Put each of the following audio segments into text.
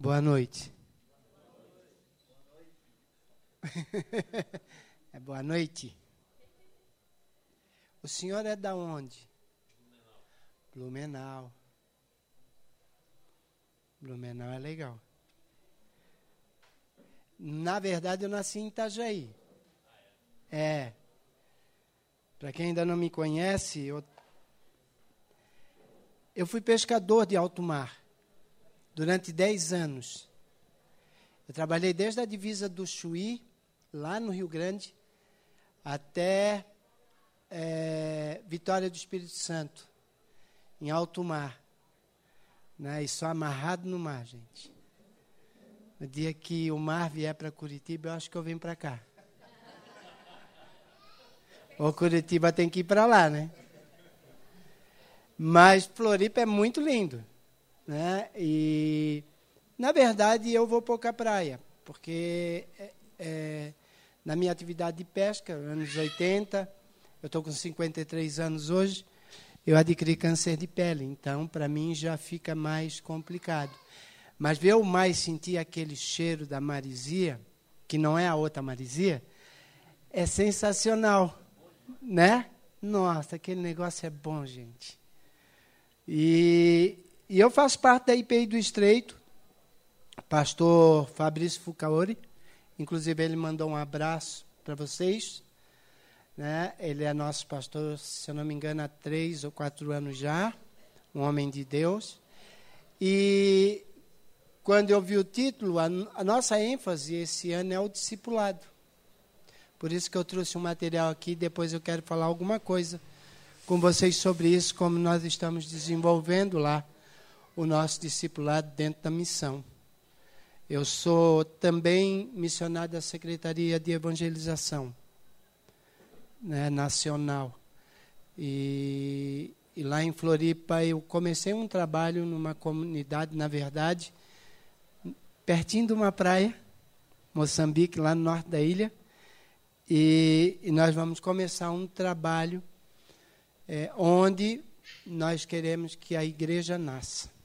Boa noite. é boa noite. O senhor é da onde? Blumenau. Blumenau é legal. Na verdade, eu nasci em Itajaí. É. Para quem ainda não me conhece, eu, eu fui pescador de alto mar durante 10 anos. Eu trabalhei desde a divisa do Chuí, lá no Rio Grande, até é, Vitória do Espírito Santo, em alto mar. Né? E só amarrado no mar, gente. No dia que o mar vier para Curitiba, eu acho que eu venho para cá. Ou Curitiba tem que ir para lá, né? Mas Floripa é muito lindo. Né? E, na verdade, eu vou pouca praia, porque é, é, na minha atividade de pesca, anos 80, eu estou com 53 anos hoje, eu adquiri câncer de pele, então para mim já fica mais complicado. Mas ver o mais sentir aquele cheiro da marisia, que não é a outra marisia, é sensacional, né? Nossa, aquele negócio é bom, gente. E, e eu faço parte da IPI do Estreito, pastor Fabrício Fucaori, inclusive ele mandou um abraço para vocês. Né? Ele é nosso pastor, se eu não me engano, há três ou quatro anos já, um homem de Deus. E quando eu vi o título, a, a nossa ênfase esse ano é o discipulado. Por isso que eu trouxe um material aqui, depois eu quero falar alguma coisa com vocês sobre isso, como nós estamos desenvolvendo lá o nosso discipulado dentro da missão. Eu sou também missionário da Secretaria de Evangelização né, Nacional. E, e lá em Floripa eu comecei um trabalho numa comunidade, na verdade, pertinho de uma praia, Moçambique, lá no norte da ilha. E, e nós vamos começar um trabalho é, onde nós queremos que a igreja nasça.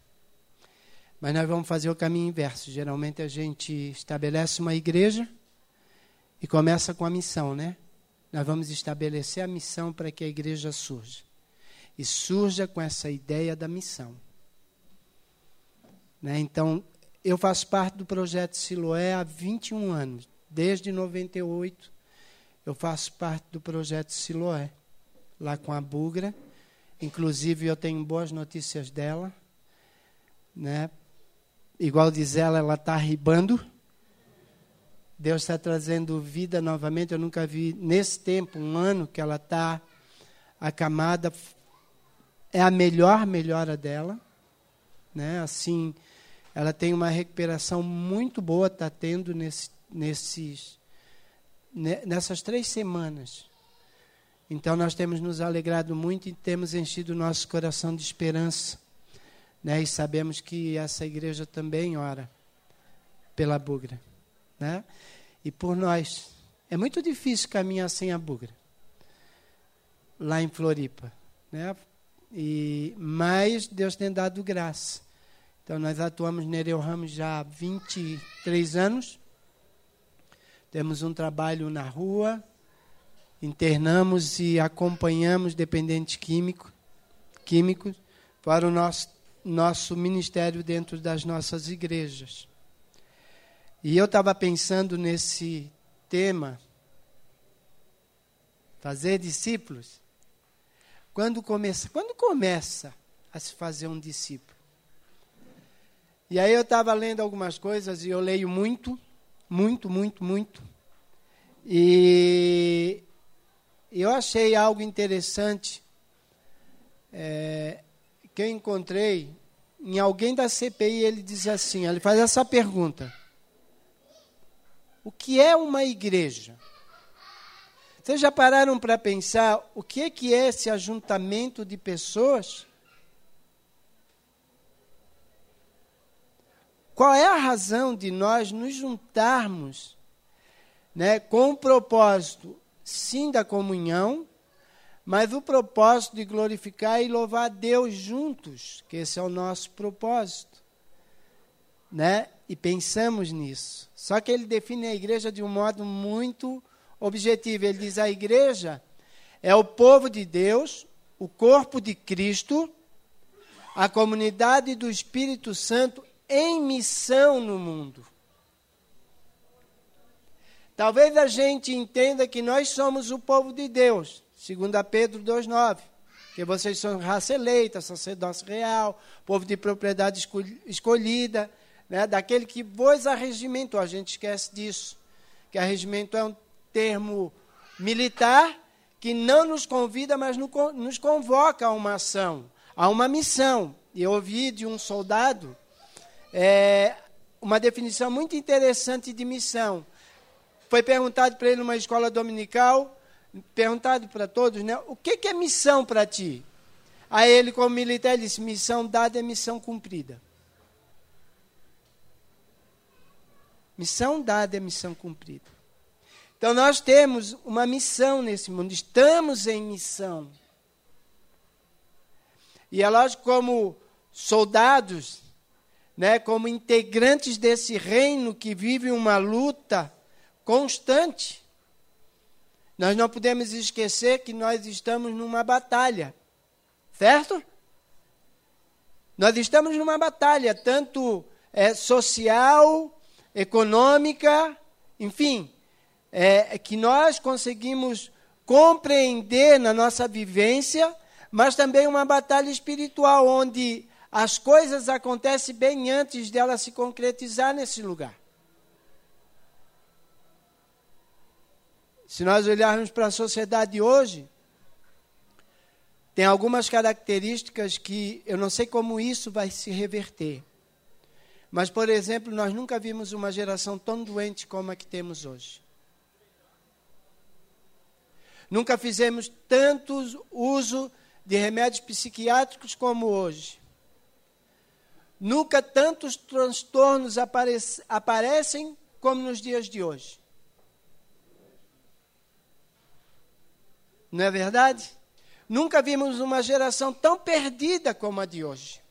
Mas nós vamos fazer o caminho inverso. Geralmente a gente estabelece uma igreja e começa com a missão, né? Nós vamos estabelecer a missão para que a igreja surja. E surja com essa ideia da missão. Né? Então, eu faço parte do projeto Siloé há 21 anos. Desde 98, eu faço parte do projeto Siloé, lá com a Bugra. Inclusive, eu tenho boas notícias dela. Né? Igual diz ela, ela está arribando. Deus está trazendo vida novamente. Eu nunca vi nesse tempo, um ano, que ela está acamada. É a melhor melhora dela. Né? Assim, ela tem uma recuperação muito boa, está tendo nesse, nesses, nessas três semanas. Então, nós temos nos alegrado muito e temos enchido o nosso coração de esperança né? E sabemos que essa igreja também ora pela Bugra. Né? E por nós. É muito difícil caminhar sem a Bugra. Lá em Floripa. Né? E, mas Deus tem dado graça. Então nós atuamos Nereu Ramos já há 23 anos. Temos um trabalho na rua, internamos e acompanhamos dependentes químicos, químicos para o nosso nosso ministério dentro das nossas igrejas. E eu estava pensando nesse tema, fazer discípulos. Quando começa, quando começa a se fazer um discípulo? E aí eu estava lendo algumas coisas e eu leio muito, muito, muito, muito. E eu achei algo interessante. É, que eu encontrei em alguém da CPI, ele diz assim, ele faz essa pergunta. O que é uma igreja? Vocês já pararam para pensar o que é, que é esse ajuntamento de pessoas? Qual é a razão de nós nos juntarmos né, com o propósito, sim, da comunhão, mas o propósito de glorificar e louvar a Deus juntos, que esse é o nosso propósito. Né? e pensamos nisso. Só que ele define a igreja de um modo muito objetivo. Ele diz: a igreja é o povo de Deus, o corpo de Cristo, a comunidade do Espírito Santo em missão no mundo. Talvez a gente entenda que nós somos o povo de Deus, segundo Pedro 2,9. Que vocês são raça eleita, sacerdócio real, povo de propriedade escolhida, né, daquele que vos arregimentou. A gente esquece disso. Que arregimento é um termo militar que não nos convida, mas nos convoca a uma ação, a uma missão. E eu ouvi de um soldado é, uma definição muito interessante de missão. Foi perguntado para ele numa escola dominical, perguntado para todos, né? O que, que é missão para ti? Aí ele, como militar, disse: missão dada é missão cumprida. Missão dada é missão cumprida. Então nós temos uma missão nesse mundo, estamos em missão. E é lógico, como soldados, né, como integrantes desse reino que vive uma luta constante. Nós não podemos esquecer que nós estamos numa batalha, certo? Nós estamos numa batalha, tanto é, social, econômica, enfim, é, que nós conseguimos compreender na nossa vivência, mas também uma batalha espiritual, onde as coisas acontecem bem antes dela se concretizar nesse lugar. Se nós olharmos para a sociedade hoje, tem algumas características que eu não sei como isso vai se reverter. Mas, por exemplo, nós nunca vimos uma geração tão doente como a que temos hoje. Nunca fizemos tanto uso de remédios psiquiátricos como hoje. Nunca tantos transtornos aparecem como nos dias de hoje. Não é verdade? Nunca vimos uma geração tão perdida como a de hoje.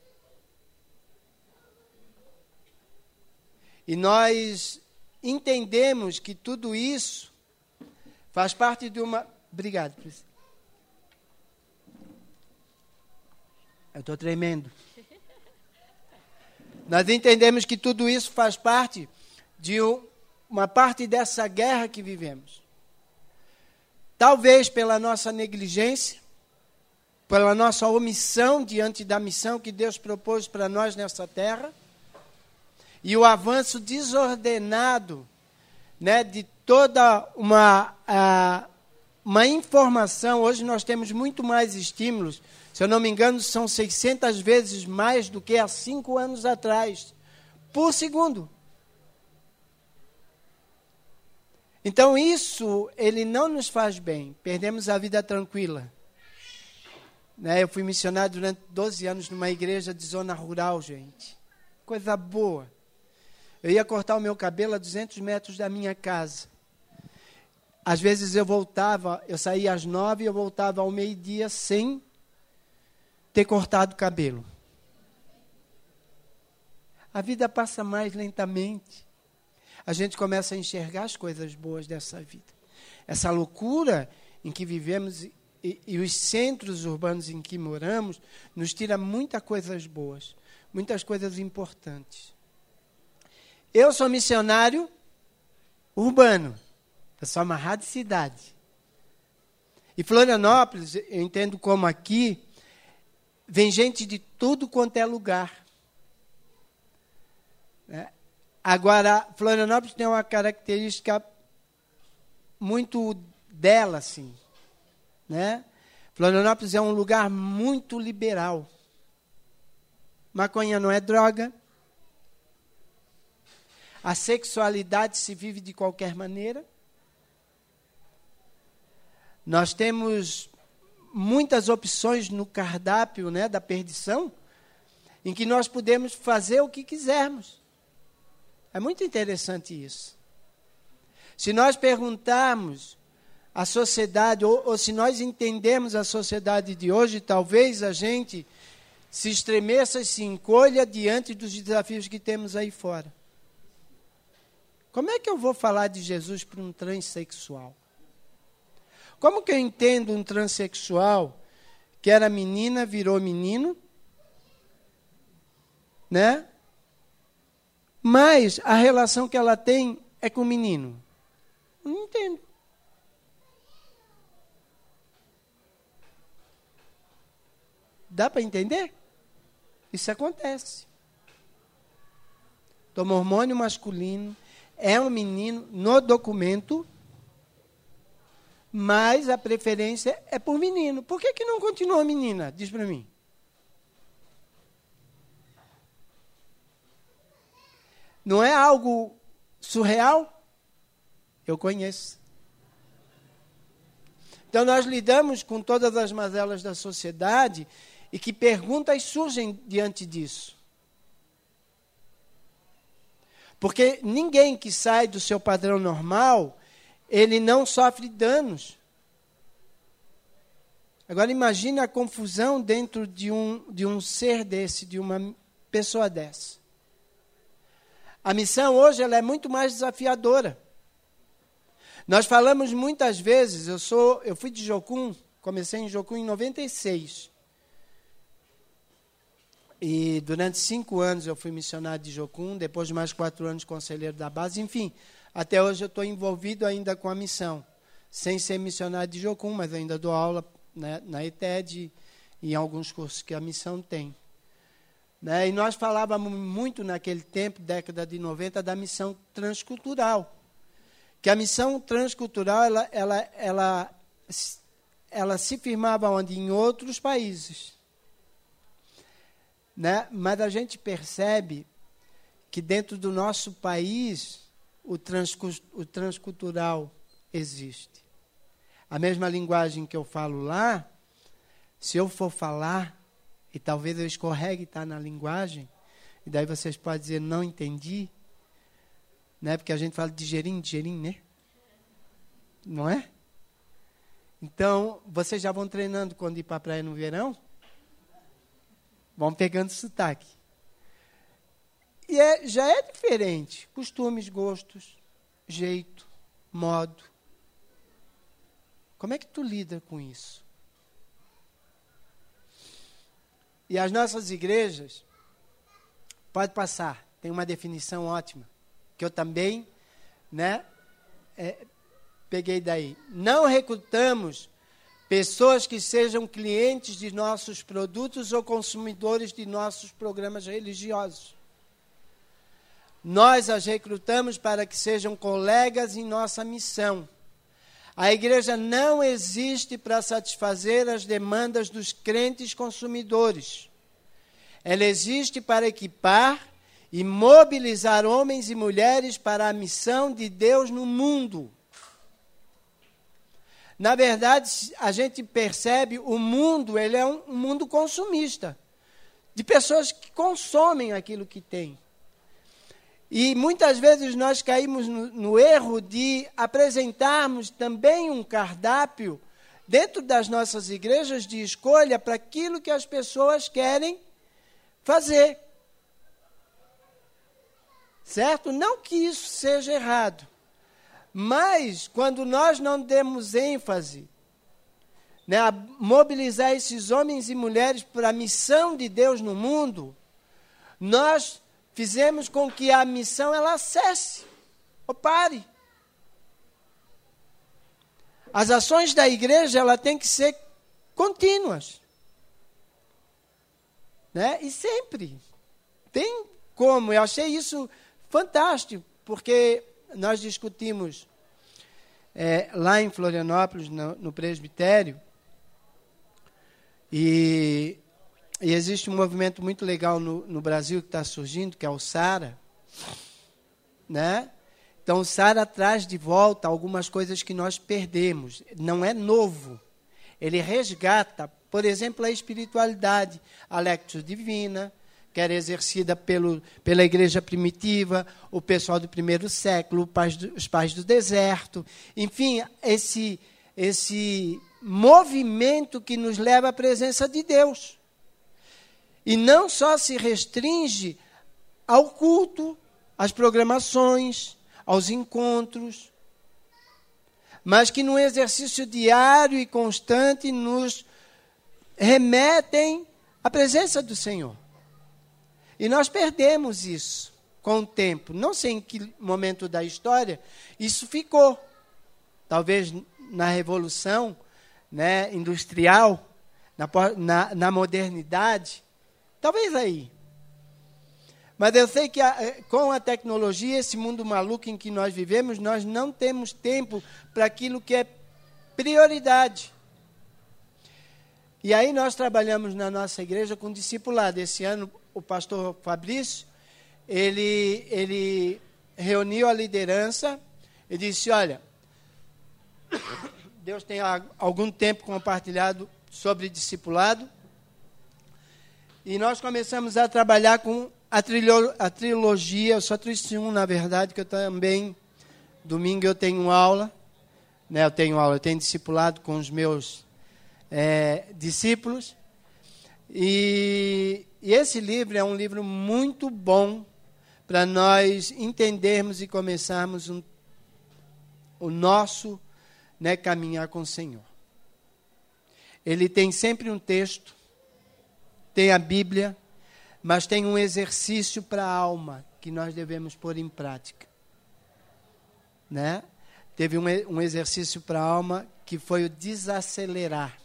E nós entendemos que tudo isso faz parte de uma. Obrigado, Priscila. Eu estou tremendo. Nós entendemos que tudo isso faz parte de uma parte dessa guerra que vivemos. Talvez pela nossa negligência, pela nossa omissão diante da missão que Deus propôs para nós nessa terra, e o avanço desordenado né, de toda uma, uh, uma informação. Hoje nós temos muito mais estímulos. Se eu não me engano, são 600 vezes mais do que há cinco anos atrás, por segundo. Então isso, ele não nos faz bem. Perdemos a vida tranquila. Né? Eu fui missionário durante 12 anos numa igreja de zona rural, gente. Coisa boa. Eu ia cortar o meu cabelo a 200 metros da minha casa. Às vezes eu voltava, eu saía às nove e eu voltava ao meio-dia sem ter cortado o cabelo. A vida passa mais lentamente a gente começa a enxergar as coisas boas dessa vida. Essa loucura em que vivemos e, e os centros urbanos em que moramos nos tira muitas coisas boas, muitas coisas importantes. Eu sou missionário urbano, eu sou amarrado de cidade. E Florianópolis, eu entendo como aqui, vem gente de tudo quanto é lugar. É, Agora, Florianópolis tem uma característica muito dela, assim. Né? Florianópolis é um lugar muito liberal. Maconha não é droga. A sexualidade se vive de qualquer maneira. Nós temos muitas opções no cardápio né, da perdição, em que nós podemos fazer o que quisermos. É muito interessante isso. Se nós perguntarmos à sociedade, ou, ou se nós entendermos a sociedade de hoje, talvez a gente se estremeça e se encolha diante dos desafios que temos aí fora. Como é que eu vou falar de Jesus para um transexual? Como que eu entendo um transexual que era menina, virou menino? Né? Mas a relação que ela tem é com o menino. Não entendo. Dá para entender? Isso acontece. Toma hormônio masculino, é um menino no documento, mas a preferência é por menino. Por que, que não continua menina? Diz para mim. Não é algo surreal? Eu conheço. Então nós lidamos com todas as mazelas da sociedade e que perguntas surgem diante disso. Porque ninguém que sai do seu padrão normal, ele não sofre danos. Agora imagine a confusão dentro de um, de um ser desse, de uma pessoa dessa. A missão hoje ela é muito mais desafiadora. Nós falamos muitas vezes, eu sou, eu fui de Jocum, comecei em Jocum em 96. E durante cinco anos eu fui missionário de Jocum, depois de mais quatro anos conselheiro da base. Enfim, até hoje eu estou envolvido ainda com a missão. Sem ser missionário de Jocum, mas ainda dou aula né, na ETED e em alguns cursos que a missão tem. Né, e nós falávamos muito naquele tempo, década de 90, da missão transcultural. Que a missão transcultural, ela, ela, ela, ela se firmava onde? Em outros países. Né? Mas a gente percebe que dentro do nosso país o, o transcultural existe. A mesma linguagem que eu falo lá, se eu for falar, e talvez eu escorregue estar na linguagem, e daí vocês podem dizer, não entendi, né? porque a gente fala de gerim, de gerim, né? Não é? Então, vocês já vão treinando quando ir para a praia no verão? Vão pegando sotaque. E é, já é diferente. Costumes, gostos, jeito, modo. Como é que tu lida com isso? E as nossas igrejas, pode passar, tem uma definição ótima, que eu também né, é, peguei daí. Não recrutamos Pessoas que sejam clientes de nossos produtos ou consumidores de nossos programas religiosos. Nós as recrutamos para que sejam colegas em nossa missão. A igreja não existe para satisfazer as demandas dos crentes consumidores. Ela existe para equipar e mobilizar homens e mulheres para a missão de Deus no mundo. Na verdade, a gente percebe o mundo, ele é um, um mundo consumista, de pessoas que consomem aquilo que tem. E muitas vezes nós caímos no, no erro de apresentarmos também um cardápio dentro das nossas igrejas de escolha para aquilo que as pessoas querem fazer. Certo? Não que isso seja errado. Mas, quando nós não demos ênfase né, a mobilizar esses homens e mulheres para a missão de Deus no mundo, nós fizemos com que a missão ela cesse, ou pare. As ações da igreja ela tem que ser contínuas. Né? E sempre. Tem como. Eu achei isso fantástico, porque nós discutimos é, lá em Florianópolis, no, no presbitério, e, e, existe um movimento muito legal no, no Brasil que está surgindo, que é o SARA. Né? Então, o SARA traz de volta algumas coisas que nós perdemos. Não é novo. Ele resgata, por exemplo, a espiritualidade, a lectio divina, que era exercida pelo, pela igreja primitiva, o pessoal do primeiro século, os pais do deserto, enfim, esse, esse movimento que nos leva à presença de Deus. E não só se restringe ao culto, às programações, aos encontros, mas que num exercício diário e constante nos remetem à presença do Senhor. E nós perdemos isso com o tempo. Não sei em que momento da história isso ficou. Talvez na Revolução né, Industrial, na, na, na modernidade. Talvez aí. Mas eu sei que a, eh, com a tecnologia, esse mundo maluco em que nós vivemos, nós não temos tempo para aquilo que é prioridade. E aí nós trabalhamos na nossa igreja com discipulado. Esse ano o pastor Fabrício, ele, ele reuniu a liderança e disse, olha, Deus tem algum tempo compartilhado sobre discipulado, e nós começamos a trabalhar com a, trilho, a trilogia, eu só trouxe um, na verdade, que eu também, domingo eu tenho aula, né, eu tenho aula, eu tenho discipulado com os meus é, discípulos, e, e esse livro é um livro muito bom para nós entendermos e começarmos um, o nosso né, caminhar com o Senhor. Ele tem sempre um texto, tem a Bíblia, mas tem um exercício para a alma que nós devemos pôr em prática. Né? Teve um, um exercício para a alma que foi o desacelerar.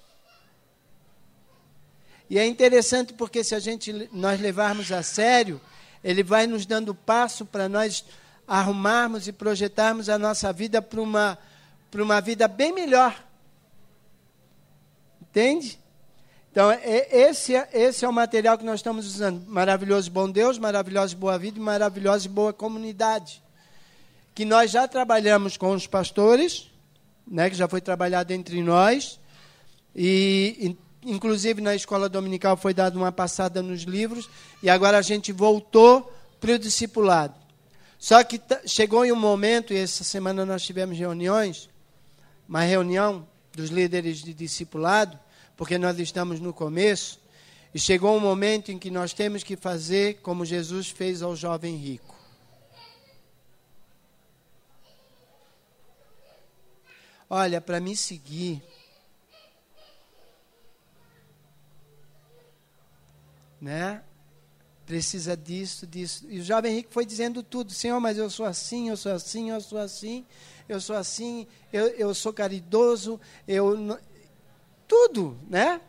E é interessante porque se a gente nós levarmos a sério, ele vai nos dando passo para nós arrumarmos e projetarmos a nossa vida para uma para uma vida bem melhor. Entende? Então, esse é, esse é o material que nós estamos usando. Maravilhoso Bom Deus, Maravilhosa Boa Vida e Maravilhosa e Boa Comunidade. Que nós já trabalhamos com os pastores, né, que já foi trabalhado entre nós. E, inclusive, na escola dominical foi dada uma passada nos livros. E agora a gente voltou para o discipulado. Só que chegou em um momento, e essa semana nós tivemos reuniões, uma reunião dos líderes de discipulado, porque nós estamos no começo, e chegou um momento em que nós temos que fazer como Jesus fez ao jovem rico. Olha, para me seguir, né? Precisa disso, disso. E o jovem rico foi dizendo tudo: Senhor, mas eu sou assim, eu sou assim, eu sou assim, eu sou assim, eu, eu sou caridoso, eu, tudo, né?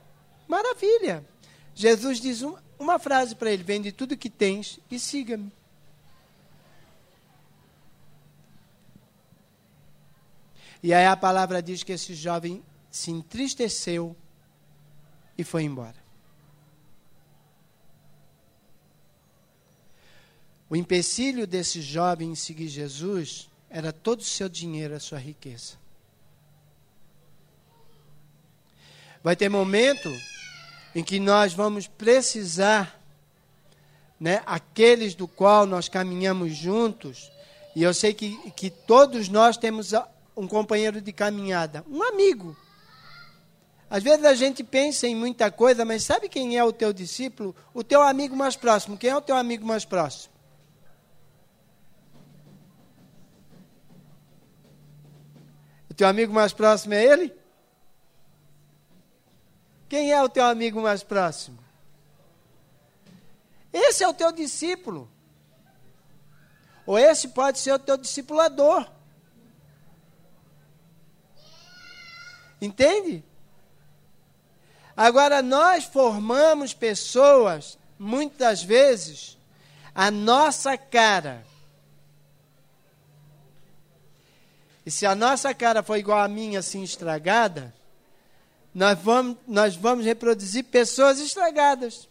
Maravilha. Jesus diz um, uma frase para ele: vende tudo que tens e siga-me. E aí a palavra diz que esse jovem se entristeceu e foi embora. O empecilho desse jovem em seguir Jesus era todo o seu dinheiro, a sua riqueza. Vai ter momento em que nós vamos precisar, né, aqueles do qual nós caminhamos juntos, e eu sei que, que todos nós temos um companheiro de caminhada, um amigo. Às vezes a gente pensa em muita coisa, mas sabe quem é o teu discípulo? O teu amigo mais próximo. Quem é o teu amigo mais próximo? O teu amigo mais próximo é ele? Quem é o teu amigo mais próximo? Esse é o teu discípulo. Ou esse pode ser o teu discipulador. Entende? Agora, nós formamos pessoas, muitas vezes, a nossa cara. E se a nossa cara for igual a minha, assim, estragada, nós vamos, nós vamos reproduzir pessoas estragadas.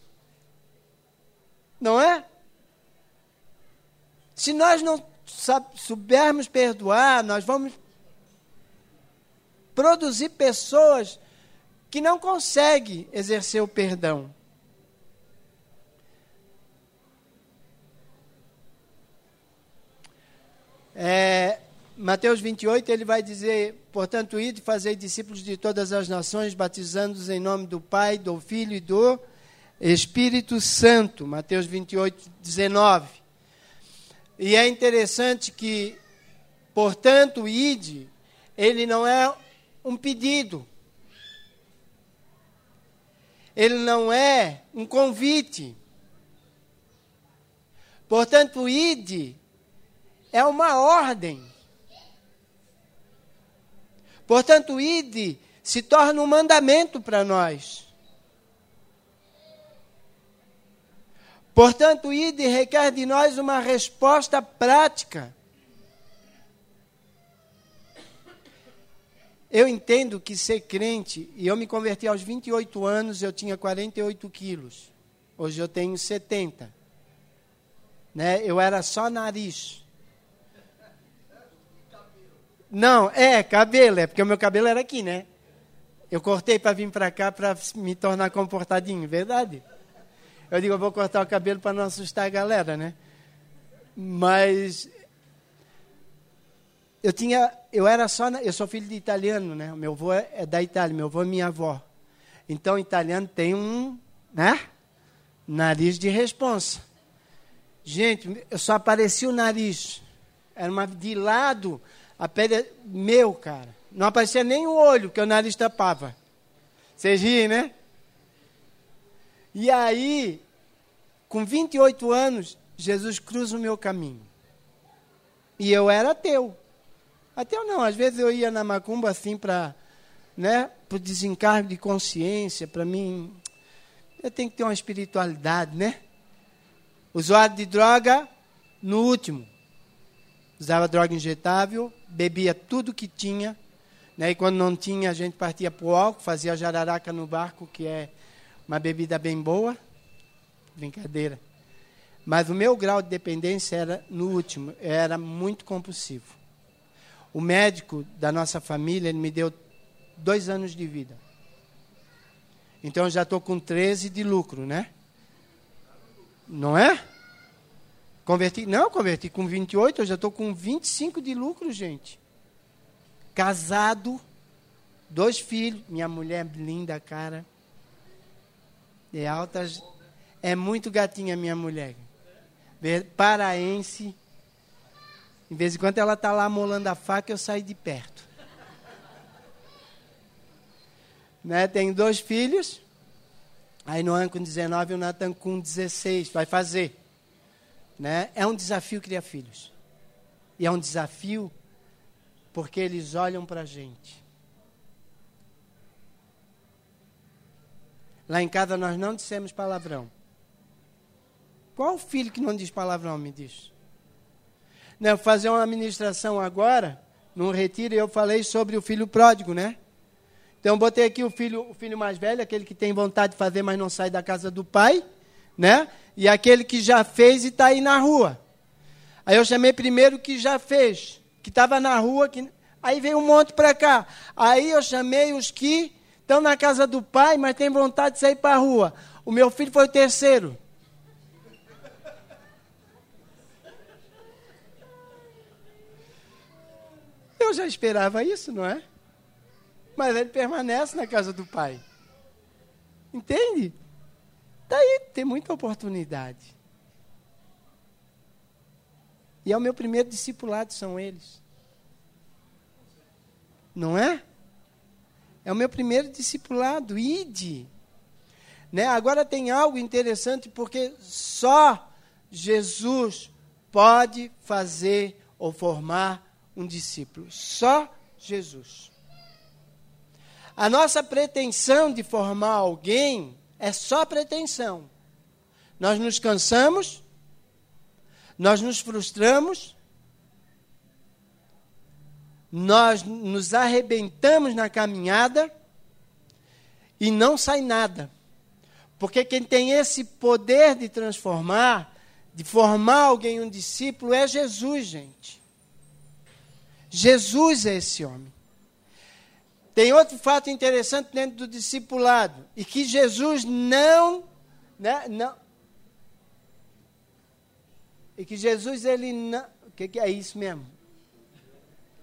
Não é? Se nós não soubermos perdoar, nós vamos produzir pessoas que não conseguem exercer o perdão. É, Mateus 28, ele vai dizer: Portanto, ide fazer discípulos de todas as nações, batizando-os em nome do Pai, do Filho e do Espírito Santo. Mateus 28, 19. E é interessante que Portanto, ide, ele não é um pedido. Ele não é um convite. Portanto, ide é uma ordem. Portanto, ide se torna um mandamento para nós. Portanto, ide requer de nós uma resposta prática. Eu entendo que ser crente, e eu me converti aos 28 anos, eu tinha 48 quilos. Hoje eu tenho 70. Né? Eu era só nariz. Não, é cabelo, é porque o meu cabelo era aqui, né? Eu cortei para vir para cá para me tornar comportadinho, verdade? Eu digo, eu vou cortar o cabelo para não assustar a galera, né? Mas eu tinha, eu era só, eu sou filho de italiano, né? Meu avô é, é da Itália, meu avô é minha avó. Então, italiano tem um, né? Nariz de responsa. Gente, eu só aparecia o nariz. Era uma de lado, a pele meu, cara. Não aparecia nem o olho, que o nariz tapava. Vocês riem, né? E aí, com 28 anos, Jesus cruza o meu caminho. E eu era ateu. Ateu não, às vezes eu ia na macumba assim para, né, por desencargo de consciência, para mim, eu tenho que ter uma espiritualidade, né? Usuário de droga, no último. Usava droga injetável, bebia tudo que tinha, né? E quando não tinha, a gente partia para o álcool, fazia jararaca no barco, que é uma bebida bem boa. Brincadeira. Mas o meu grau de dependência era no último, era muito compulsivo. O médico da nossa família, ele me deu dois anos de vida. Então eu já estou com 13 de lucro, né? Não é? Converti, não, converti com 28, eu já estou com 25 de lucro, gente. Casado, dois filhos, minha mulher linda, cara. É alta, é muito gatinha minha mulher. Paraense, de vez em quando ela está lá molando a faca, eu saio de perto. né? Tenho dois filhos. Aí no ano com 19 o Natan com 16 vai fazer. Né? É um desafio criar filhos. E é um desafio porque eles olham para a gente. Lá em casa nós não dissemos palavrão. Qual filho que não diz palavrão, me diz? né, fazer uma administração agora, num retiro, eu falei sobre o filho pródigo, né? Então, botei aqui o filho, o filho mais velho, aquele que tem vontade de fazer, mas não sai da casa do pai, né? E aquele que já fez e está aí na rua. Aí eu chamei primeiro que já fez, que estava na rua, que... aí veio um monte para cá. Aí eu chamei os que estão na casa do pai, mas têm vontade de sair para a rua. O meu filho foi o terceiro. Eu já esperava isso, não é? Mas ele permanece na casa do pai. Entende? Daí tem muita oportunidade. E é o meu primeiro discipulado, são eles. Não é? É o meu primeiro discipulado, ide. Né? Agora tem algo interessante, porque só Jesus pode fazer ou formar um discípulo, só Jesus. A nossa pretensão de formar alguém é só pretensão. Nós nos cansamos, nós nos frustramos, nós nos arrebentamos na caminhada e não sai nada. Porque quem tem esse poder de transformar, de formar alguém um discípulo, é Jesus, gente. Jesus é esse homem. Tem outro fato interessante dentro do discipulado, e que Jesus não, né, não e que Jesus ele não, o que, que é isso mesmo?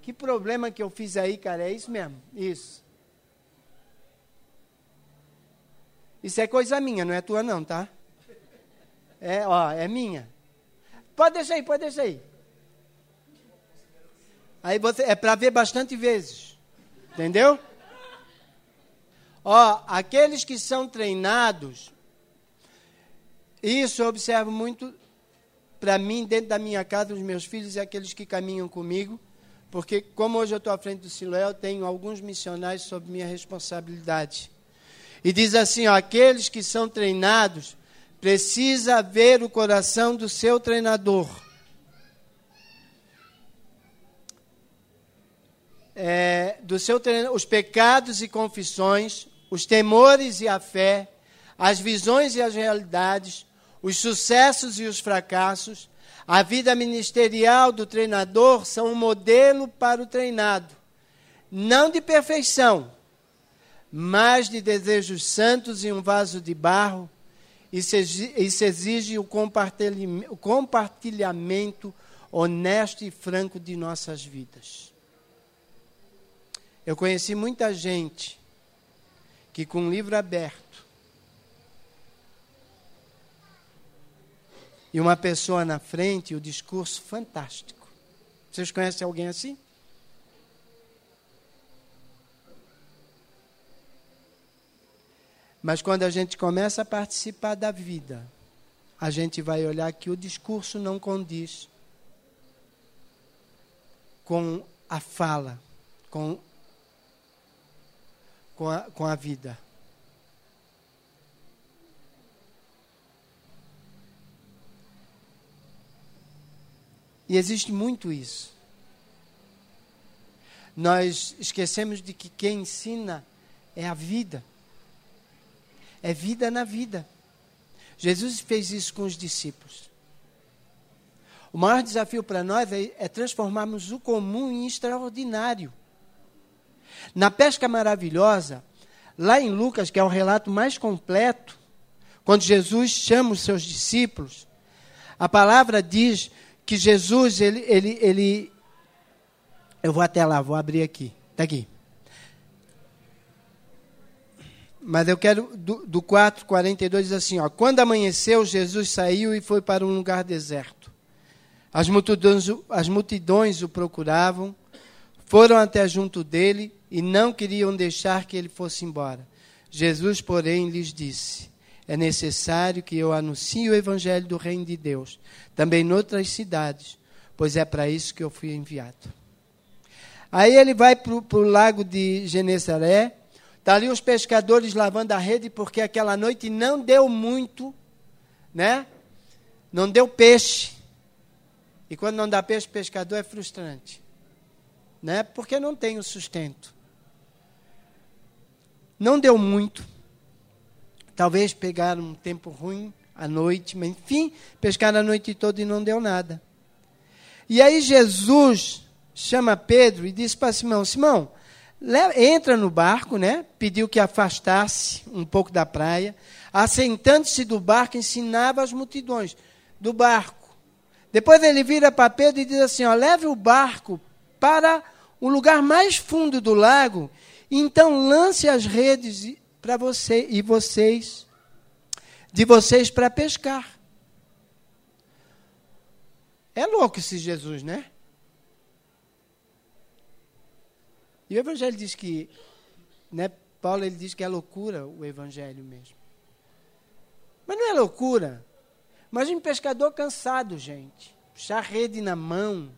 Que problema que eu fiz aí, cara? É isso mesmo? Isso. Isso é coisa minha, não é tua não, tá? É, ó, é minha. Pode deixar aí, pode deixar aí. Aí você é para ver bastante vezes. Entendeu? Ó, aqueles que são treinados, isso eu observo muito para mim, dentro da minha casa, os meus filhos e aqueles que caminham comigo, porque como hoje eu estou à frente do Siloé, eu tenho alguns missionários sob minha responsabilidade. E diz assim, ó, aqueles que são treinados, precisa ver o coração do seu treinador. É, do seu os pecados e confissões, os temores e a fé, as visões e as realidades, os sucessos e os fracassos, a vida ministerial do treinador são um modelo para o treinado, não de perfeição, mas de desejos santos e um vaso de barro. Isso exige o compartilhamento honesto e franco de nossas vidas. Eu conheci muita gente que, com um livro aberto, e uma pessoa na frente, o discurso fantástico. Vocês conhecem alguém assim? Mas quando a gente começa a participar da vida, a gente vai olhar que o discurso não condiz com a fala, com, com, a, com a vida. E existe muito isso. Nós esquecemos de que quem ensina é a vida. É vida na vida. Jesus fez isso com os discípulos. O maior desafio para nós é, é transformarmos o comum em extraordinário. Na pesca maravilhosa, lá em Lucas, que é o relato mais completo, quando Jesus chama os seus discípulos, a palavra diz que Jesus, ele, ele, ele. Eu vou até lá, vou abrir aqui. Está aqui. Mas eu quero, do, do 4, 42, diz assim: ó, Quando amanheceu, Jesus saiu e foi para um lugar deserto. As multidões, as multidões o procuravam, foram até junto dele e não queriam deixar que ele fosse embora. Jesus, porém, lhes disse: é necessário que eu anuncie o evangelho do reino de Deus, também em outras cidades, pois é para isso que eu fui enviado. Aí ele vai para o lago de Genezaré, está ali os pescadores lavando a rede, porque aquela noite não deu muito, né? Não deu peixe. E quando não dá peixe, pescador é frustrante. Né? Porque não tem o sustento. Não deu muito. Talvez pegaram um tempo ruim à noite, mas enfim, pescaram a noite toda e não deu nada. E aí Jesus chama Pedro e diz para Simão: Simão, entra no barco, né? Pediu que afastasse um pouco da praia. Assentando-se do barco, ensinava as multidões do barco. Depois ele vira para Pedro e diz assim: ó, leve o barco para o lugar mais fundo do lago, então lance as redes para você e vocês, de vocês para pescar. É louco esse Jesus, né? E o Evangelho diz que, né, Paulo ele diz que é loucura o Evangelho mesmo. Mas não é loucura. Imagina um pescador cansado, gente. Puxar rede na mão.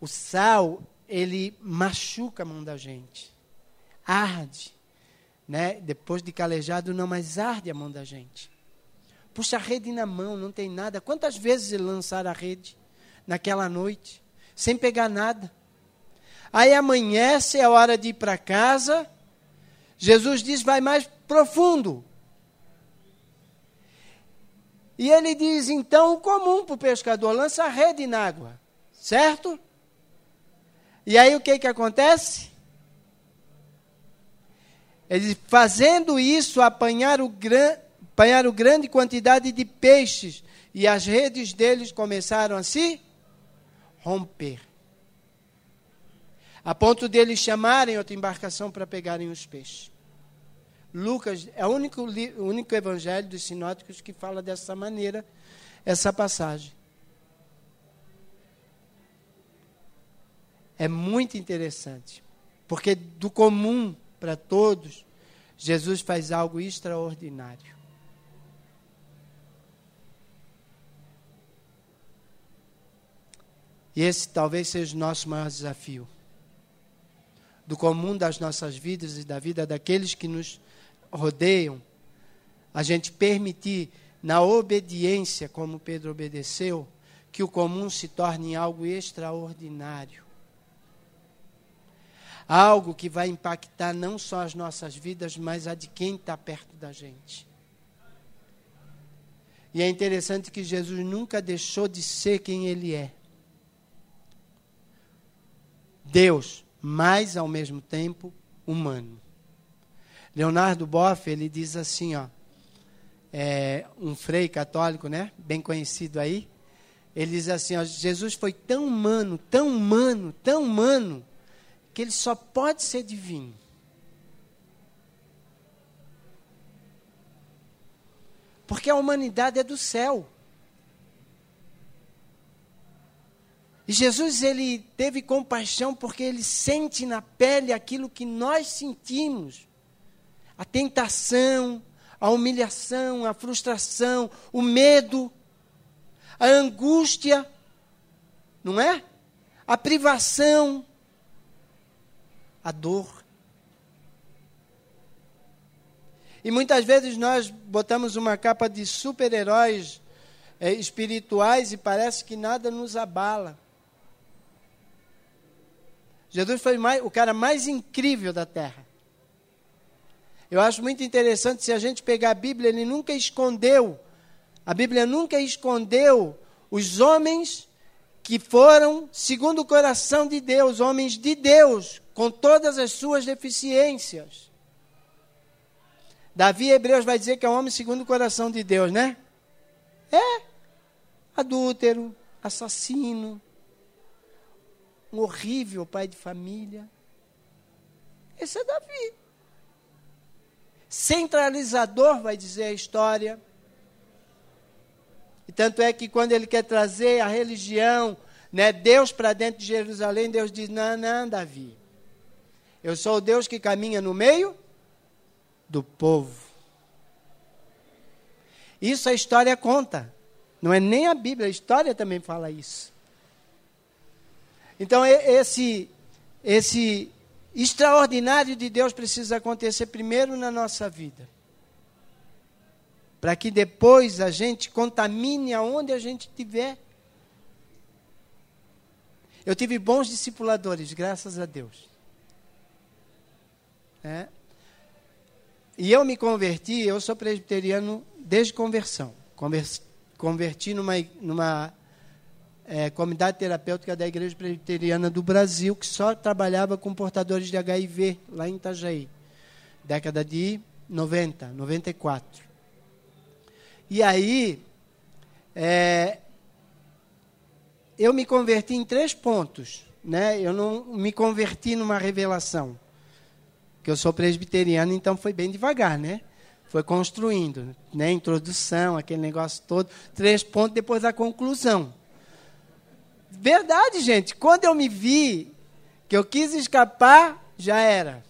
O sal, ele machuca a mão da gente. Arde né? Depois de calejado, não mais arde a mão da gente. Puxa a rede na mão, não tem nada. Quantas vezes ele lançaram a rede naquela noite, sem pegar nada? Aí amanhece, é hora de ir para casa. Jesus diz: vai mais profundo. E ele diz: então, o comum para o pescador, lança a rede na água, certo? E aí o que, que acontece? Eles, fazendo isso, apanharam, gran, apanharam grande quantidade de peixes e as redes deles começaram a se romper. A ponto de eles chamarem outra embarcação para pegarem os peixes. Lucas é o único, o único evangelho dos sinóticos que fala dessa maneira essa passagem. É muito interessante, porque do comum para todos, Jesus faz algo extraordinário. E esse talvez seja o nosso maior desafio. Do comum das nossas vidas e da vida daqueles que nos rodeiam, a gente permitir, na obediência, como Pedro obedeceu, que o comum se torne algo extraordinário. Algo que vai impactar não só as nossas vidas, mas a de quem está perto da gente. E é interessante que Jesus nunca deixou de ser quem ele é. Deus, mas ao mesmo tempo humano. Leonardo Boff, ele diz assim, ó, é, um frei católico, né, bem conhecido aí, ele diz assim, ó, Jesus foi tão humano, tão humano, tão humano, que ele só pode ser divino. Porque a humanidade é do céu. E Jesus ele teve compaixão porque ele sente na pele aquilo que nós sentimos. A tentação, a humilhação, a frustração, o medo, a angústia, não é? A privação, a dor. E muitas vezes nós botamos uma capa de super-heróis é, espirituais e parece que nada nos abala. Jesus foi mais, o cara mais incrível da terra. Eu acho muito interessante se a gente pegar a Bíblia, ele nunca escondeu, a Bíblia nunca escondeu os homens que foram segundo o coração de Deus, homens de Deus, com todas as suas deficiências. Davi Hebreus vai dizer que é um homem segundo o coração de Deus, né? É. Adúltero, assassino, um horrível pai de família. Esse é Davi. Centralizador, vai dizer a história. E tanto é que quando ele quer trazer a religião, né, Deus para dentro de Jerusalém, Deus diz: Não, não, Davi. Eu sou o Deus que caminha no meio do povo. Isso a história conta. Não é nem a Bíblia, a história também fala isso. Então, esse, esse extraordinário de Deus precisa acontecer primeiro na nossa vida. Para que depois a gente contamine aonde a gente estiver. Eu tive bons discipuladores, graças a Deus. É. E eu me converti, eu sou presbiteriano desde conversão. Converti numa, numa é, comunidade terapêutica da Igreja Presbiteriana do Brasil, que só trabalhava com portadores de HIV, lá em Itajaí. Década de 90, 94. E aí, é, eu me converti em três pontos. Né? Eu não me converti numa revelação. Que eu sou presbiteriano, então foi bem devagar, né? Foi construindo, né? Introdução, aquele negócio todo. Três pontos depois da conclusão. Verdade, gente. Quando eu me vi que eu quis escapar, já era.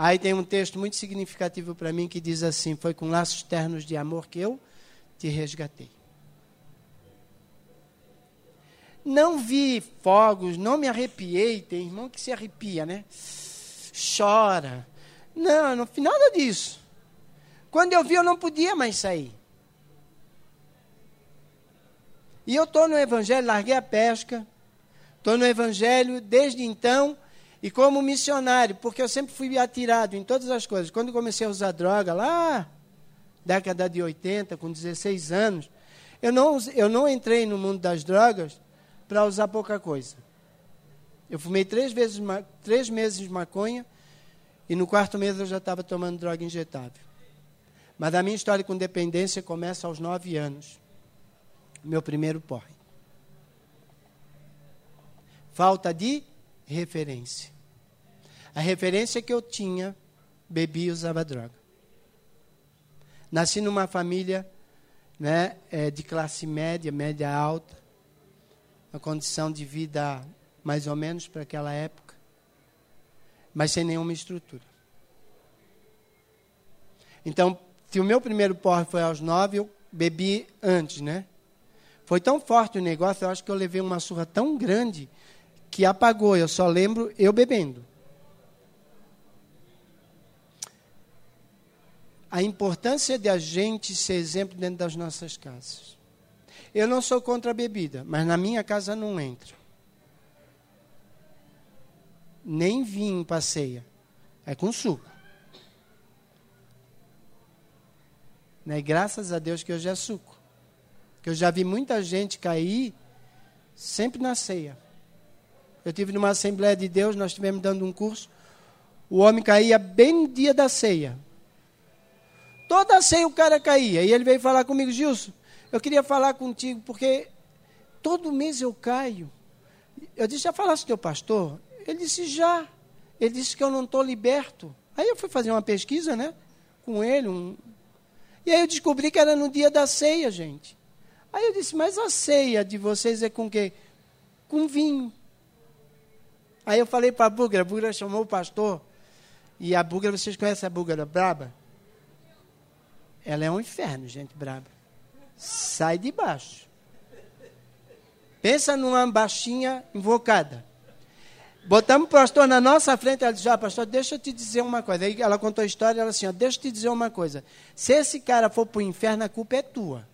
Aí tem um texto muito significativo para mim que diz assim: Foi com laços ternos de amor que eu te resgatei. Não vi fogos, não me arrepiei. Tem irmão que se arrepia, né? Chora. Não, não fiz nada disso. Quando eu vi, eu não podia mais sair. E eu estou no Evangelho, larguei a pesca, estou no Evangelho desde então, e como missionário, porque eu sempre fui atirado em todas as coisas. Quando comecei a usar droga, lá, década de 80, com 16 anos, eu não, eu não entrei no mundo das drogas para usar pouca coisa. Eu fumei três, vezes, três meses de maconha, e no quarto mês eu já estava tomando droga injetável. Mas a minha história com dependência começa aos nove anos meu primeiro porre. Falta de referência. A referência que eu tinha, bebia e usava droga. Nasci numa família né, é, de classe média, média alta. uma condição de vida mais ou menos para aquela época, mas sem nenhuma estrutura. Então, se o meu primeiro porre foi aos nove, eu bebi antes, né? Foi tão forte o negócio, eu acho que eu levei uma surra tão grande que apagou. Eu só lembro eu bebendo. A importância de a gente ser exemplo dentro das nossas casas. Eu não sou contra a bebida, mas na minha casa não entra. Nem vinho passeia. É com suco. Né? Graças a Deus que hoje é suco. Que eu já vi muita gente cair sempre na ceia. Eu tive numa Assembleia de Deus, nós estivemos dando um curso. O homem caía bem no dia da ceia. Toda a ceia o cara caía. E ele veio falar comigo, Gilson, eu queria falar contigo, porque todo mês eu caio. Eu disse, já falasse teu pastor? Ele disse, já. Ele disse que eu não estou liberto. Aí eu fui fazer uma pesquisa, né? Com ele. Um... E aí eu descobri que era no dia da ceia, gente. Aí eu disse, mas a ceia de vocês é com quê? Com vinho. Aí eu falei para a Búlgara, a Búlgara chamou o pastor. E a Búlgara, vocês conhecem a Búlgara braba? Ela é um inferno, gente braba sai de baixo. Pensa numa baixinha invocada. Botamos o pastor na nossa frente, ela disse, ah, pastor, deixa eu te dizer uma coisa. Aí ela contou a história, ela assim, ó, deixa eu te dizer uma coisa. Se esse cara for para o inferno, a culpa é tua.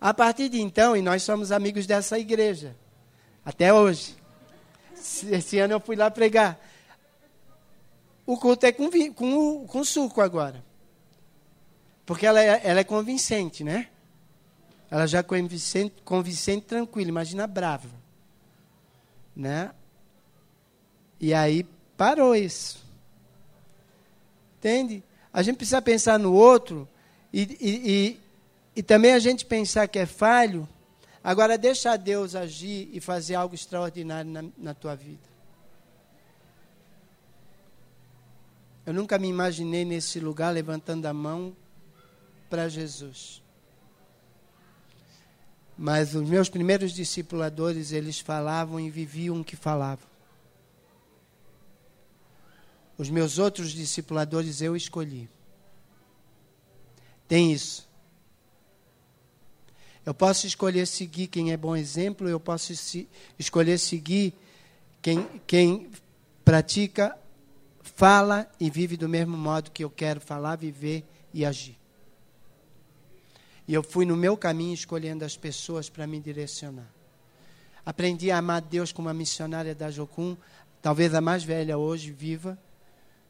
A partir de então, e nós somos amigos dessa igreja, até hoje. Esse ano eu fui lá pregar. O culto é com, com, com suco agora. Porque ela é, ela é convincente, né? Ela já é convincente, convincente tranquila, imagina brava. Né? E aí parou isso. Entende? A gente precisa pensar no outro e, e, e, e também a gente pensar que é falho. Agora deixa Deus agir e fazer algo extraordinário na, na tua vida. Eu nunca me imaginei nesse lugar levantando a mão para Jesus. Mas os meus primeiros discipuladores, eles falavam e viviam o que falavam. Os meus outros discipuladores eu escolhi. Tem isso. Eu posso escolher seguir quem é bom exemplo, eu posso se, escolher seguir quem, quem pratica, fala e vive do mesmo modo que eu quero falar, viver e agir. E eu fui no meu caminho escolhendo as pessoas para me direcionar. Aprendi a amar Deus como a missionária da Jocum, talvez a mais velha hoje, viva,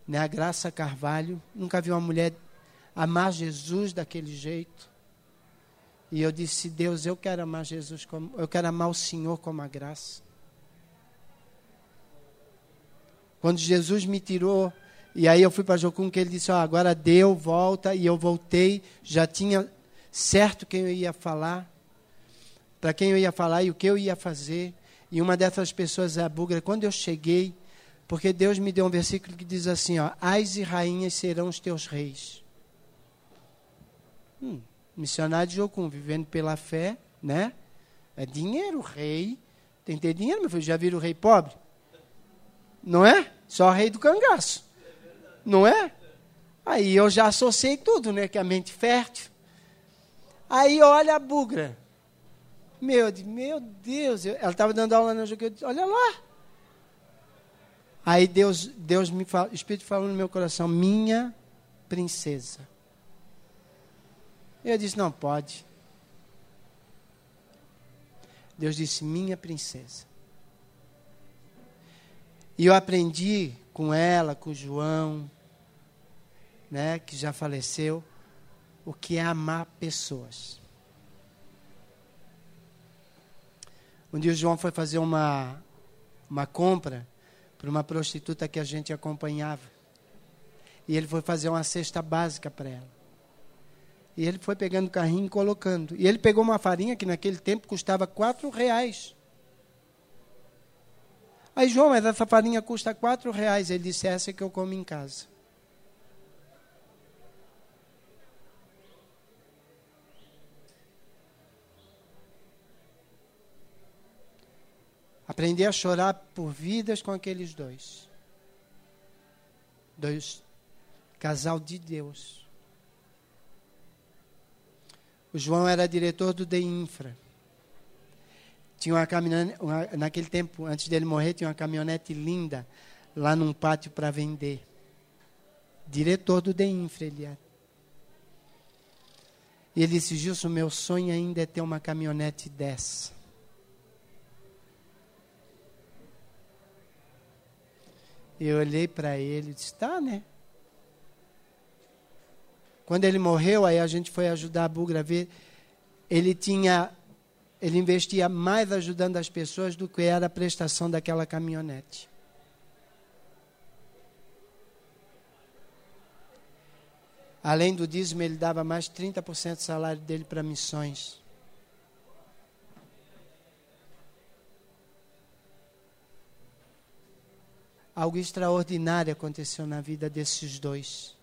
né? a Graça Carvalho. Nunca vi uma mulher amar Jesus daquele jeito. E eu disse, Deus, eu quero amar Jesus como, eu quero amar o Senhor como a graça. Quando Jesus me tirou, e aí eu fui para Jocum, que ele disse, oh, agora deu, volta, e eu voltei, já tinha certo quem eu ia falar, para quem eu ia falar e o que eu ia fazer. E uma dessas pessoas é a Bugra. Quando eu cheguei, porque Deus me deu um versículo que diz assim: ó, Ais e rainhas serão os teus reis. Hum, missionário de Jocum, vivendo pela fé, né? É dinheiro, rei. Tem que ter dinheiro, meu filho. Já viram o rei pobre? Não é? Só rei do cangaço. Não é? Aí eu já associei tudo, né? Que a mente fértil. Aí olha a bugra. Meu, meu Deus, ela estava dando aula no jogo, eu disse, olha lá. Aí Deus, Deus me fala, o Espírito falou no meu coração, minha princesa. Eu disse, não pode. Deus disse, minha princesa. E eu aprendi com ela, com o João, né, que já faleceu, o que é amar pessoas. Um dia o João foi fazer uma, uma compra para uma prostituta que a gente acompanhava. E ele foi fazer uma cesta básica para ela. E ele foi pegando o carrinho e colocando. E ele pegou uma farinha que naquele tempo custava quatro reais. Aí, João, mas essa farinha custa quatro reais. Ele disse, é essa é que eu como em casa. Aprendi a chorar por vidas com aqueles dois. Dois casal de Deus João era diretor do DEINFRA. Tinha uma caminhonete, uma, naquele tempo, antes dele morrer, tinha uma caminhonete linda lá num pátio para vender. Diretor do DEINFRA ele era. E ele disse, Gilson, meu sonho ainda é ter uma caminhonete dessa. Eu olhei para ele e disse, tá, né? Quando ele morreu, aí a gente foi ajudar a Bugra a ver. Ele tinha, ele investia mais ajudando as pessoas do que era a prestação daquela caminhonete. Além do dízimo, ele dava mais 30% do salário dele para missões. Algo extraordinário aconteceu na vida desses dois.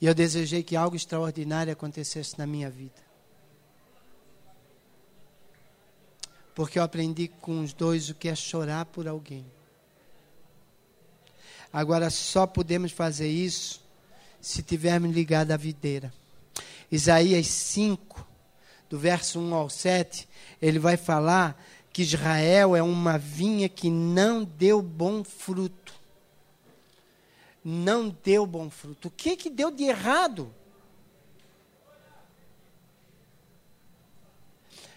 E eu desejei que algo extraordinário acontecesse na minha vida. Porque eu aprendi com os dois o que é chorar por alguém. Agora só podemos fazer isso se tivermos ligado à videira. Isaías 5, do verso 1 ao 7, ele vai falar que Israel é uma vinha que não deu bom fruto. Não deu bom fruto. O que, que deu de errado?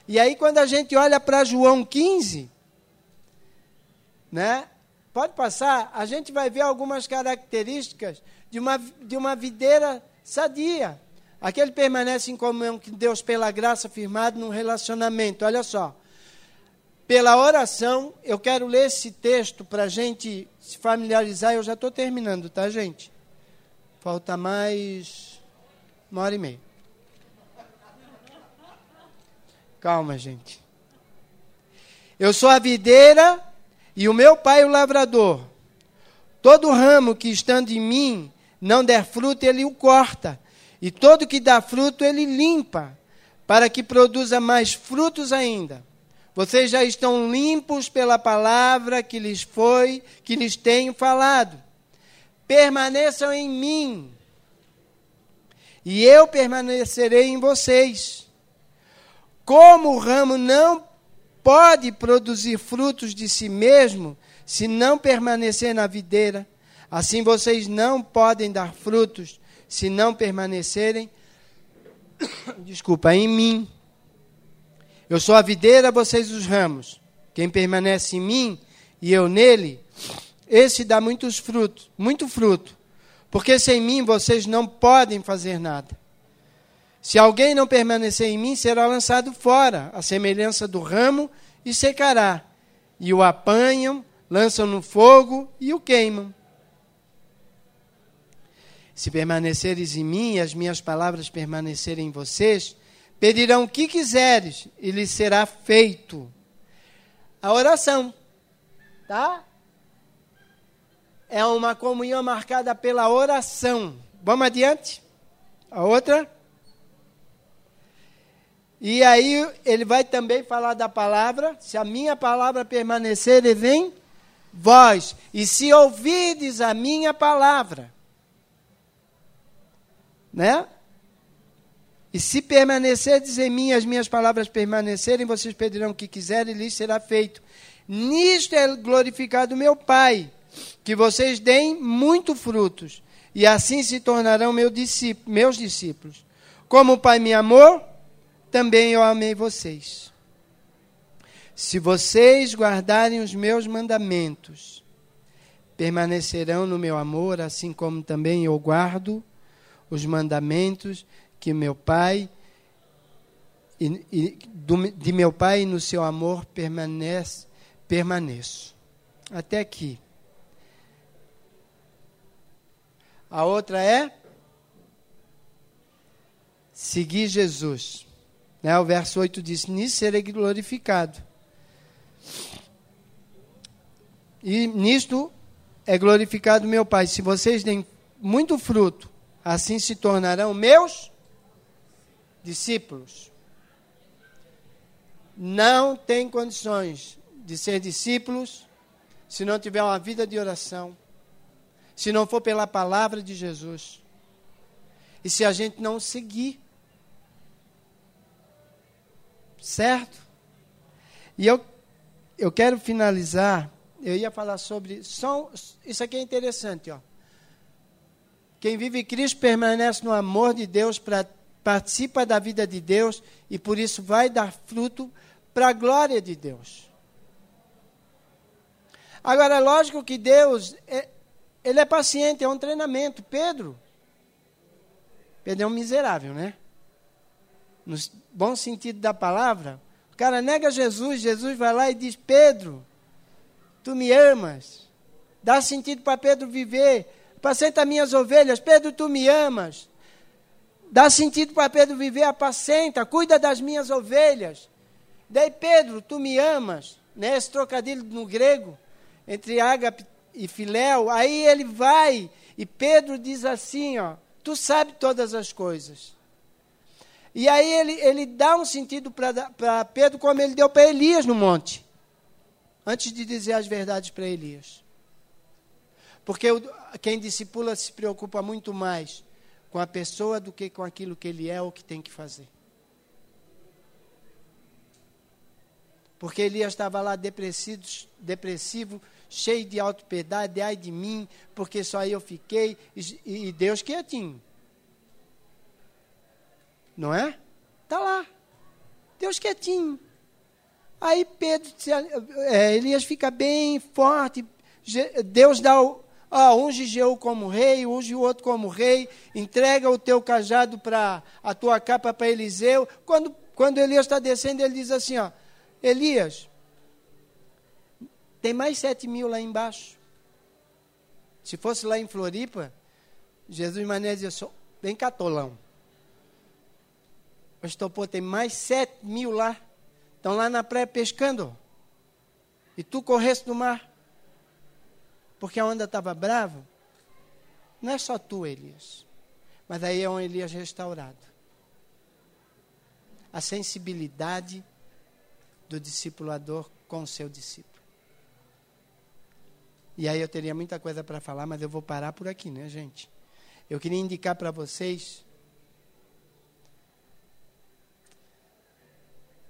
E aí, quando a gente olha para João 15, né? Pode passar, a gente vai ver algumas características de uma, de uma videira sadia. Aquele permanece em comunhão com Deus pela graça firmado num relacionamento. Olha só pela oração. Eu quero ler esse texto para a gente se familiarizar. Eu já estou terminando, tá, gente? Falta mais uma hora e meia. Calma, gente. Eu sou a videira e o meu pai o lavrador. Todo ramo que estando em mim não der fruto, ele o corta. E todo que dá fruto, ele limpa, para que produza mais frutos ainda. Vocês já estão limpos pela palavra que lhes foi, que lhes tenho falado. Permaneçam em mim, e eu permanecerei em vocês. Como o ramo não pode produzir frutos de si mesmo se não permanecer na videira, assim vocês não podem dar frutos se não permanecerem, desculpa, em mim. Eu sou a videira, vocês os ramos. Quem permanece em mim e eu nele, esse dá muitos frutos, muito fruto. Porque sem mim vocês não podem fazer nada. Se alguém não permanecer em mim, será lançado fora, a semelhança do ramo, e secará. E o apanham, lançam no fogo e o queimam. Se permaneceres em mim e as minhas palavras permanecerem em vocês, Pedirão o que quiseres e lhes será feito. A oração, tá? É uma comunhão marcada pela oração. Vamos adiante? A outra? E aí ele vai também falar da palavra. Se a minha palavra permanecer em vós, e se ouvides a minha palavra, né? E se permanecerdes em mim, as minhas palavras permanecerem, vocês pedirão o que quiserem e lhes será feito. Nisto é glorificado meu Pai, que vocês deem muito frutos, e assim se tornarão meu discípulo, meus discípulos. Como o Pai me amou, também eu amei vocês. Se vocês guardarem os meus mandamentos, permanecerão no meu amor, assim como também eu guardo os mandamentos que meu Pai e, e do, de meu Pai no seu amor permanece, permaneço. Até aqui. A outra é seguir Jesus. Né? O verso 8 diz: Nisso serei glorificado. E nisto é glorificado meu Pai. Se vocês deem muito fruto, assim se tornarão meus discípulos. não tem condições de ser discípulos se não tiver uma vida de oração, se não for pela palavra de Jesus e se a gente não seguir. Certo? E eu, eu quero finalizar, eu ia falar sobre. Só, isso aqui é interessante, ó. Quem vive Cristo permanece no amor de Deus, pra, participa da vida de Deus e por isso vai dar fruto para a glória de Deus. Agora, é lógico que Deus, é, ele é paciente, é um treinamento. Pedro, Pedro é um miserável, né? No bom sentido da palavra. O cara nega Jesus, Jesus vai lá e diz: Pedro, tu me amas. Dá sentido para Pedro viver. Apacenta minhas ovelhas. Pedro, tu me amas. Dá sentido para Pedro viver. Apacenta, cuida das minhas ovelhas. Daí, Pedro, tu me amas. Né? Esse trocadilho no grego, entre ágape e filéu. Aí ele vai e Pedro diz assim: ó, Tu sabe todas as coisas. E aí ele, ele dá um sentido para Pedro, como ele deu para Elias no monte, antes de dizer as verdades para Elias. Porque quem discipula se preocupa muito mais com a pessoa do que com aquilo que ele é ou que tem que fazer. Porque Elias estava lá depressivo, depressivo cheio de autopiedade, ai de mim, porque só eu fiquei, e, e Deus quietinho. Não é? Está lá. Deus quietinho. Aí Pedro, é, Elias fica bem forte, Deus dá o, ah, unge Jeú como rei, unge o outro como rei, entrega o teu cajado para a tua capa para Eliseu. Quando, quando Elias está descendo, ele diz assim: ó, Elias, tem mais sete mil lá embaixo. Se fosse lá em Floripa, Jesus Mané dizia, vem cá, tolão. Pastor, pô, tem mais sete mil lá. Estão lá na praia pescando. E tu correste no mar. Porque a onda estava brava. Não é só tu, Elias. Mas aí é um Elias restaurado. A sensibilidade do discipulador com o seu discípulo. E aí eu teria muita coisa para falar, mas eu vou parar por aqui, né, gente? Eu queria indicar para vocês.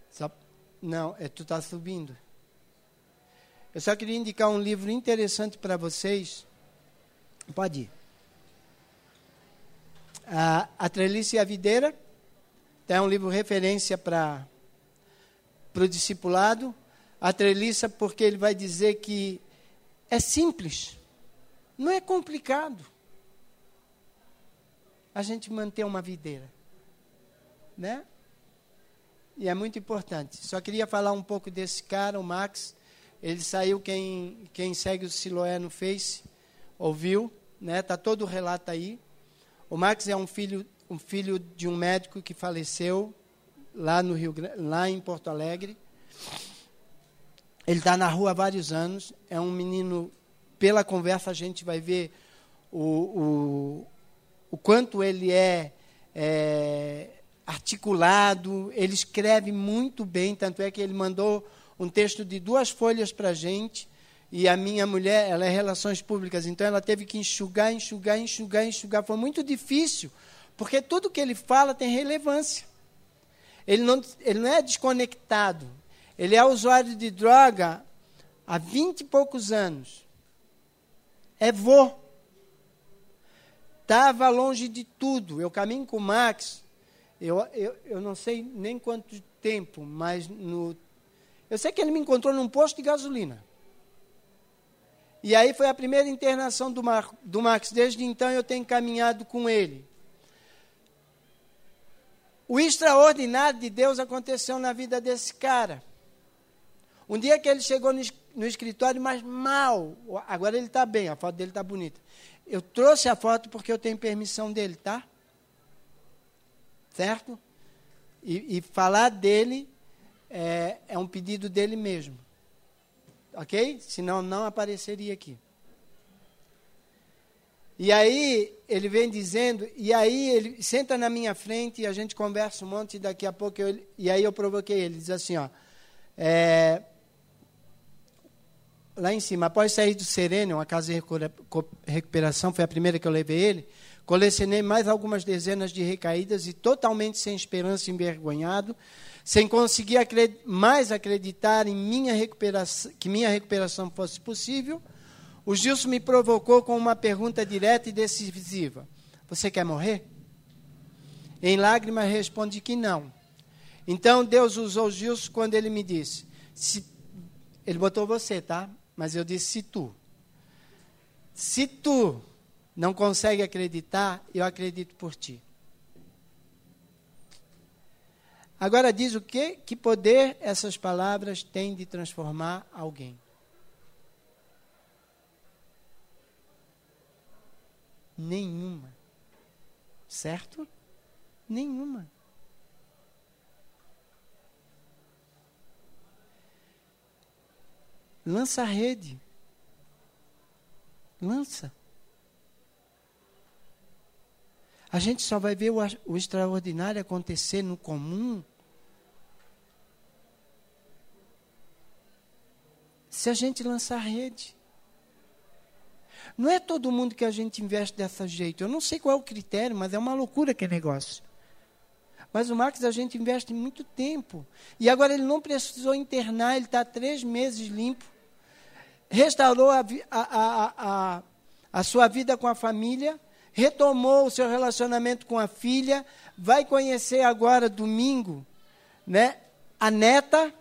Só, não, é tu está subindo. Eu só queria indicar um livro interessante para vocês. Pode ir. A, a Trelice e a Videira. É um livro referência para o discipulado. A treliça, porque ele vai dizer que é simples, não é complicado. A gente manter uma videira, né? E é muito importante. Só queria falar um pouco desse cara, o Max. Ele saiu, quem, quem segue o Siloé no Face, ouviu, né? Tá todo o relato aí. O Max é um filho, um filho de um médico que faleceu lá no Rio, lá em Porto Alegre. Ele está na rua há vários anos. É um menino, pela conversa a gente vai ver o, o, o quanto ele é, é articulado. Ele escreve muito bem, tanto é que ele mandou um texto de duas folhas para a gente. E a minha mulher, ela é relações públicas, então ela teve que enxugar, enxugar, enxugar, enxugar. Foi muito difícil, porque tudo que ele fala tem relevância. Ele não, ele não é desconectado. Ele é usuário de droga há vinte e poucos anos. É vô. Estava longe de tudo. Eu caminho com o Max, eu, eu, eu não sei nem quanto tempo, mas no, eu sei que ele me encontrou num posto de gasolina. E aí foi a primeira internação do, Mar, do Max. Desde então eu tenho caminhado com ele. O extraordinário de Deus aconteceu na vida desse cara. Um dia que ele chegou no, no escritório, mas mal. Agora ele está bem, a foto dele está bonita. Eu trouxe a foto porque eu tenho permissão dele, tá? Certo? E, e falar dele é, é um pedido dele mesmo. Ok? Senão não apareceria aqui. E aí ele vem dizendo, e aí ele senta na minha frente e a gente conversa um monte e daqui a pouco eu, e aí eu provoquei ele, diz assim, ó, É, lá em cima, após sair do Sereno, uma casa de recuperação, foi a primeira que eu levei ele, colecionei mais algumas dezenas de recaídas e totalmente sem esperança, envergonhado, sem conseguir acred mais acreditar em minha recuperação, que minha recuperação fosse possível, o Gilson me provocou com uma pergunta direta e decisiva: Você quer morrer? Em lágrimas respondi que não. Então Deus usou Gilson quando ele me disse: se, Ele botou você, tá? Mas eu disse: se tu. Se tu não consegue acreditar, eu acredito por ti. Agora diz o que, que poder essas palavras têm de transformar alguém. Nenhuma. Certo? Nenhuma. Lança a rede. Lança. A gente só vai ver o, o extraordinário acontecer no comum se a gente lançar a rede. Não é todo mundo que a gente investe dessa jeito. Eu não sei qual é o critério, mas é uma loucura que é negócio. Mas o Marcos a gente investe muito tempo. E agora ele não precisou internar, ele está três meses limpo restaurou a, a, a, a, sua vida com a família, retomou o seu relacionamento com a filha, vai conhecer agora, domingo, né, a neta,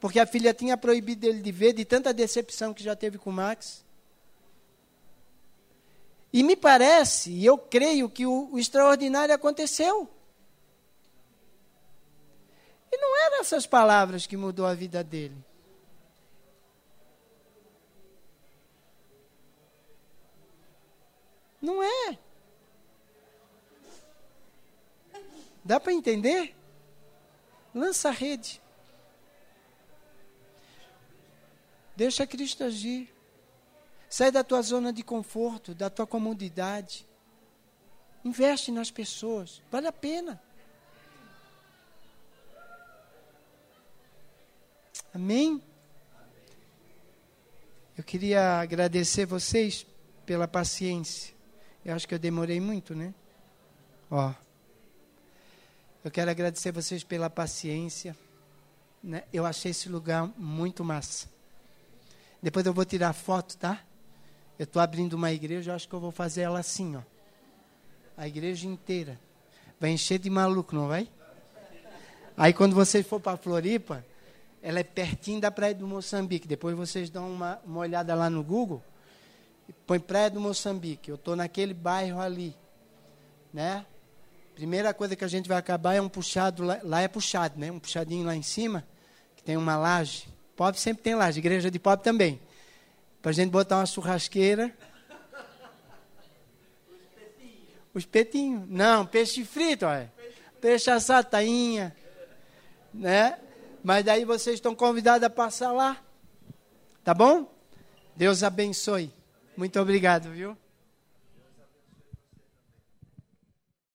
porque a filha tinha proibido ele de ver, de tanta decepção que já teve com o Max. E me parece, e eu creio, que o, o extraordinário aconteceu. E não eram essas palavras que mudou a vida dele. Não é. Dá para entender? Lança a rede. Deixa Cristo agir. Sai da tua zona de conforto, da tua comodidade. Investe nas pessoas. Vale a pena. Amém? Eu queria agradecer vocês pela paciência. Eu acho que eu demorei muito, né? Ó. Eu quero agradecer vocês pela paciência. Né? Eu achei esse lugar muito massa. Depois eu vou tirar foto, tá? Eu estou abrindo uma igreja, eu acho que eu vou fazer ela assim, ó. A igreja inteira. Vai encher de maluco, não vai? Aí quando vocês for para Floripa, ela é pertinho da praia do Moçambique. Depois vocês dão uma, uma olhada lá no Google põe Praia do Moçambique, eu estou naquele bairro ali, né? Primeira coisa que a gente vai acabar é um puxado, lá, lá é puxado, né? Um puxadinho lá em cima, que tem uma laje. Pobre sempre tem laje, igreja de pobre também. Para a gente botar uma churrasqueira. Os petinhos. Não, peixe frito, olha. Peixe assado, tainha. Né? Mas daí vocês estão convidados a passar lá. Tá bom? Deus abençoe. Muito obrigado, viu?